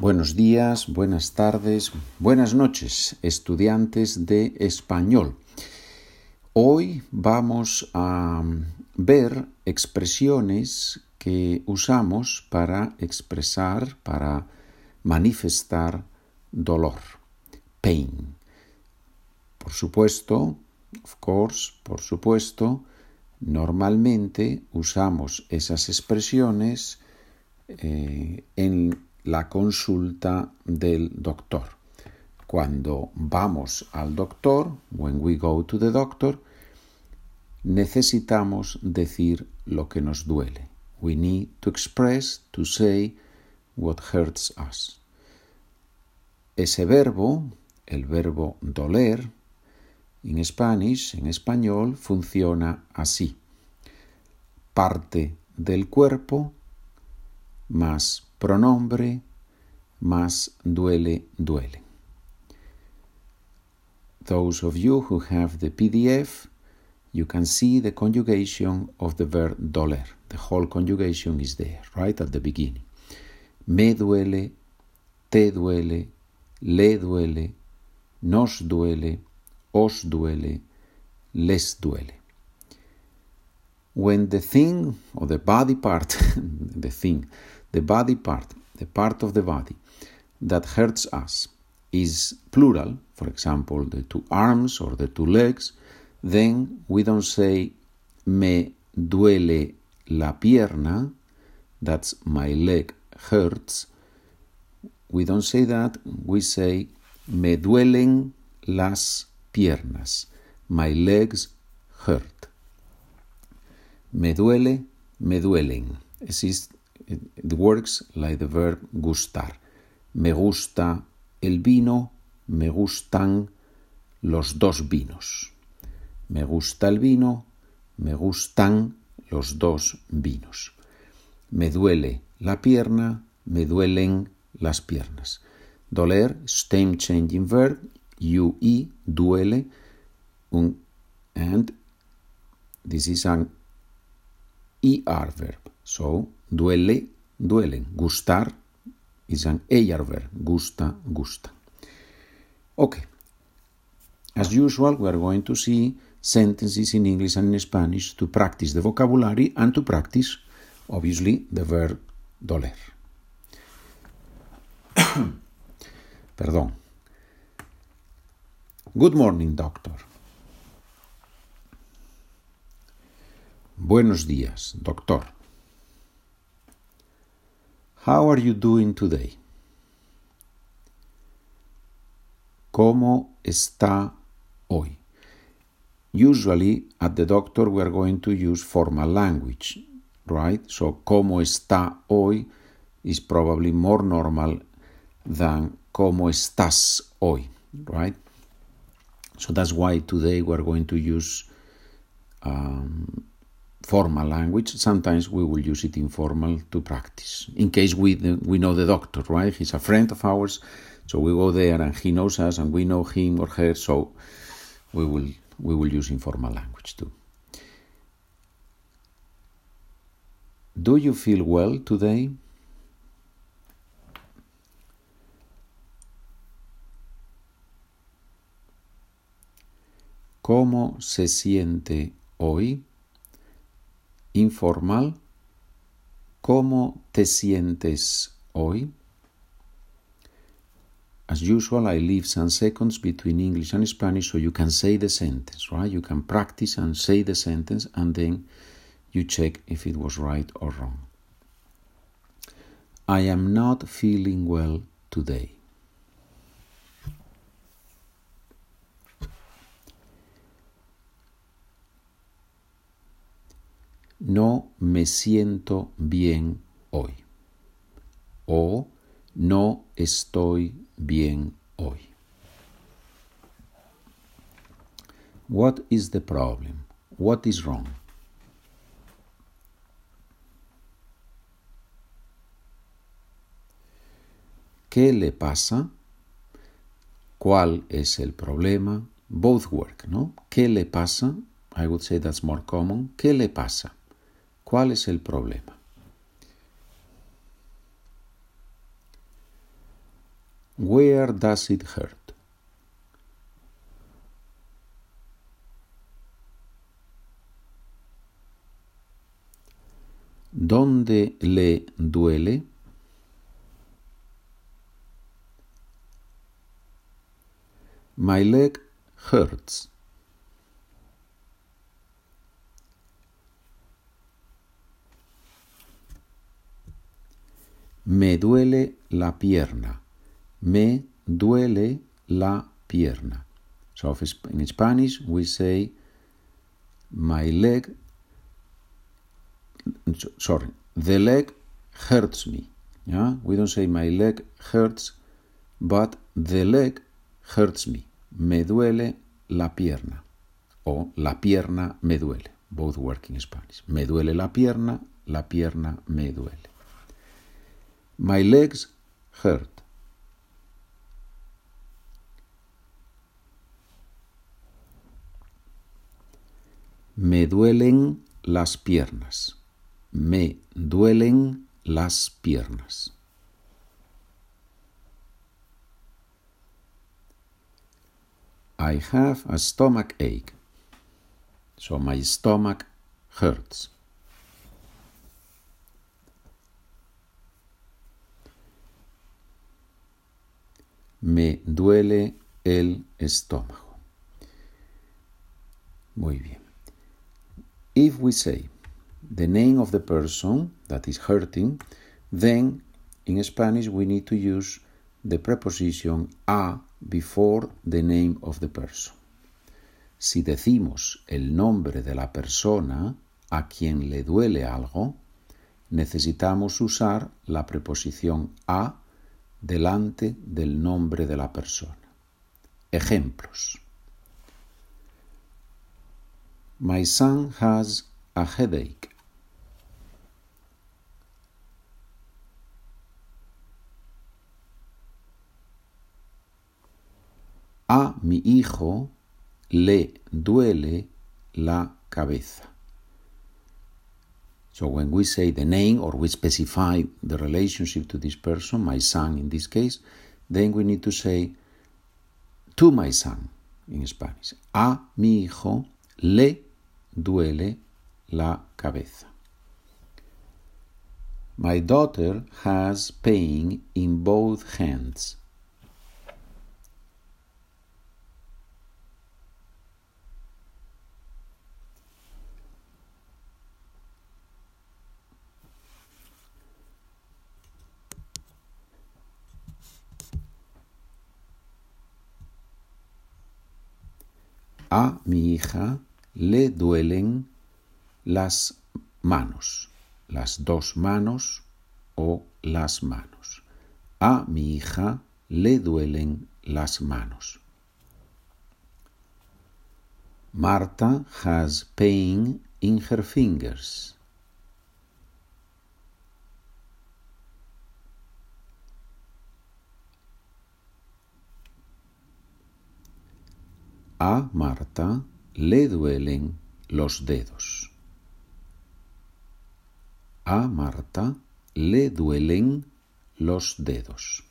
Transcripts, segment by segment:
Buenos días, buenas tardes, buenas noches, estudiantes de español. Hoy vamos a ver expresiones que usamos para expresar, para manifestar dolor, pain. Por supuesto, of course, por supuesto, normalmente usamos esas expresiones eh, en la consulta del doctor. Cuando vamos al doctor, when we go to the doctor, necesitamos decir lo que nos duele. We need to express, to say what hurts us. Ese verbo, el verbo doler, en Spanish, en español, funciona así. Parte del cuerpo más pronombre más duele, duele. Those of you who have the PDF, you can see the conjugation of the verb doler. The whole conjugation is there, right at the beginning. Me duele, te duele, le duele, nos duele, os duele, les duele. When the thing or the body part, the thing, the body part, the part of the body that hurts us is plural, for example, the two arms or the two legs, then we don't say me duele la pierna, that's my leg hurts. We don't say that, we say me duelen las piernas, my legs hurt. Me duele, me duelen. Es it works like the verb gustar. Me gusta el vino, me gustan los dos vinos. Me gusta el vino, me gustan los dos vinos. Me duele la pierna, me duelen las piernas. Doler, stem changing verb, UE, duele, and this is an ER verb. So, duele, duelen. Gustar is an ER verb. Gusta, gusta. Okay. As usual, we are going to see sentences in English and in Spanish to practice the vocabulary and to practice, obviously, the verb doler. Perdón. Good morning, doctor. Buenos días, doctor. How are you doing today? ¿Cómo está hoy? Usually at the doctor we are going to use formal language, right? So ¿cómo está hoy is probably more normal than ¿cómo estás hoy, right? So that's why today we are going to use um, formal language. Sometimes we will use it informal to practice. In case we we know the doctor, right? He's a friend of ours, so we go there and he knows us and we know him or her. So we will we will use informal language too. Do you feel well today? ¿Cómo se siente hoy? Informal, ¿cómo te sientes hoy? As usual, I leave some seconds between English and Spanish so you can say the sentence, right? You can practice and say the sentence and then you check if it was right or wrong. I am not feeling well today. No me siento bien hoy o no estoy bien hoy. What is the problem? What is wrong? ¿Qué le pasa? ¿Cuál es el problema? Both work, ¿no? ¿Qué le pasa? I would say that's more common. ¿Qué le pasa? ¿Cuál es el problema? Where does it hurt? ¿Dónde le duele? My leg hurts. Me duele la pierna. Me duele la pierna. So in Spanish we say my leg sorry, the leg hurts me. Yeah? We don't say my leg hurts, but the leg hurts me. Me duele la pierna. O la pierna me duele. Both work in Spanish. Me duele la pierna, la pierna me duele. My legs hurt. Me duelen las piernas. Me duelen las piernas. I have a stomach ache. So my stomach hurts. Me duele el estómago. Muy bien. If we say the name of the person that is hurting, then in Spanish we need to use the preposition a before the name of the person. Si decimos el nombre de la persona a quien le duele algo, necesitamos usar la preposición a delante del nombre de la persona. Ejemplos. My son has a headache. A mi hijo le duele la cabeza. So when we say the name or we specify the relationship to this person, my son in this case, then we need to say to my son in Spanish. A mi hijo le duele la cabeza. My daughter has pain in both hands. A mi hija le duelen las manos, las dos manos o las manos. A mi hija le duelen las manos. Marta has pain in her fingers. A Marta le duelen los dedos. A Marta le duelen los dedos.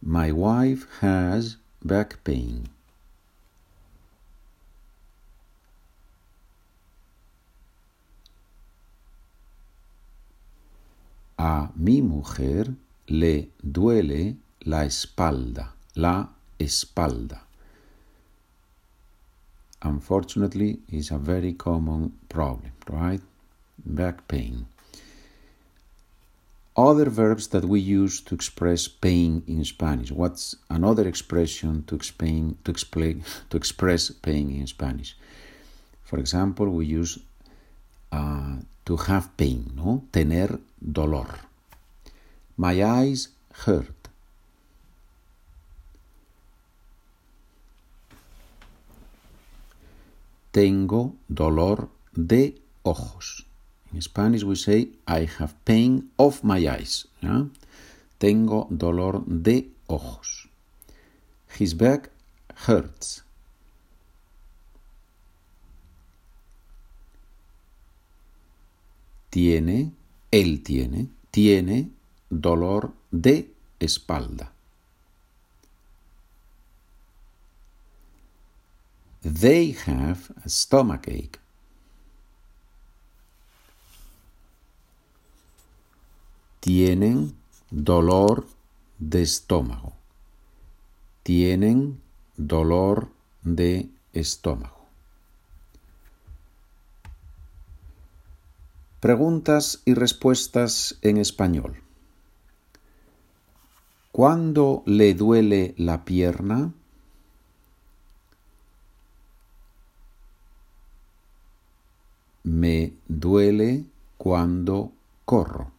My wife has back pain. A mi mujer le duele la espalda, la espalda. Unfortunately, is a very common problem, right? Back pain. Other verbs that we use to express pain in Spanish. What's another expression to explain to explain to express pain in Spanish? For example, we use uh, to have pain, no? Tener dolor. My eyes hurt. Tengo dolor de ojos. In Spanish we say I have pain of my eyes. Tengo dolor de ojos. His back hurts. Tiene, él tiene, tiene dolor de espalda. They have a stomachache. Tienen dolor de estómago. Tienen dolor de estómago. Preguntas y respuestas en español. ¿Cuándo le duele la pierna? Me duele cuando corro.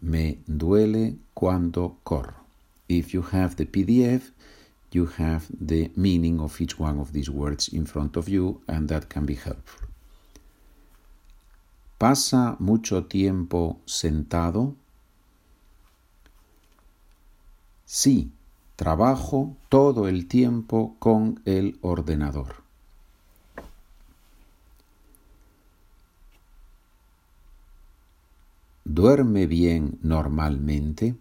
Me duele cuando corro. If you have the PDF, you have the meaning of each one of these words in front of you, and that can be helpful. ¿Pasa mucho tiempo sentado? Sí, trabajo todo el tiempo con el ordenador. ¿Duerme bien normalmente?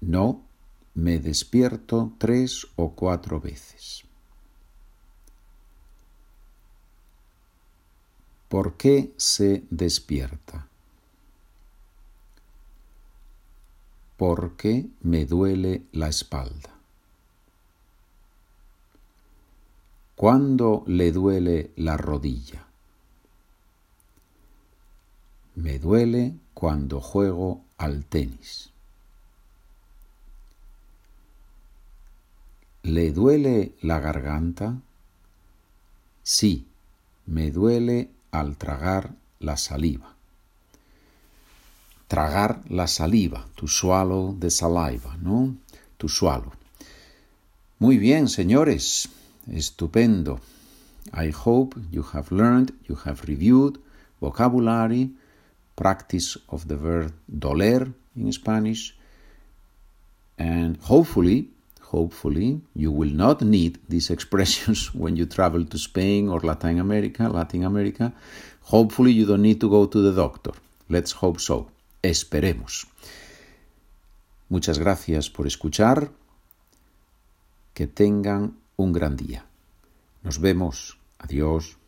No, me despierto tres o cuatro veces. ¿Por qué se despierta? Porque me duele la espalda. ¿Cuándo le duele la rodilla? Me duele cuando juego al tenis. ¿Le duele la garganta? Sí, me duele al tragar la saliva. Tragar la saliva, to swallow the saliva, ¿no? To swallow. Muy bien, señores. Estupendo. I hope you have learned, you have reviewed vocabulary, practice of the verb doler in Spanish, and hopefully hopefully you will not need these expressions when you travel to Spain or Latin America, Latin America. Hopefully you don't need to go to the doctor. Let's hope so. Esperemos. Muchas gracias por escuchar. Que tengan un gran día. Nos vemos. Adiós.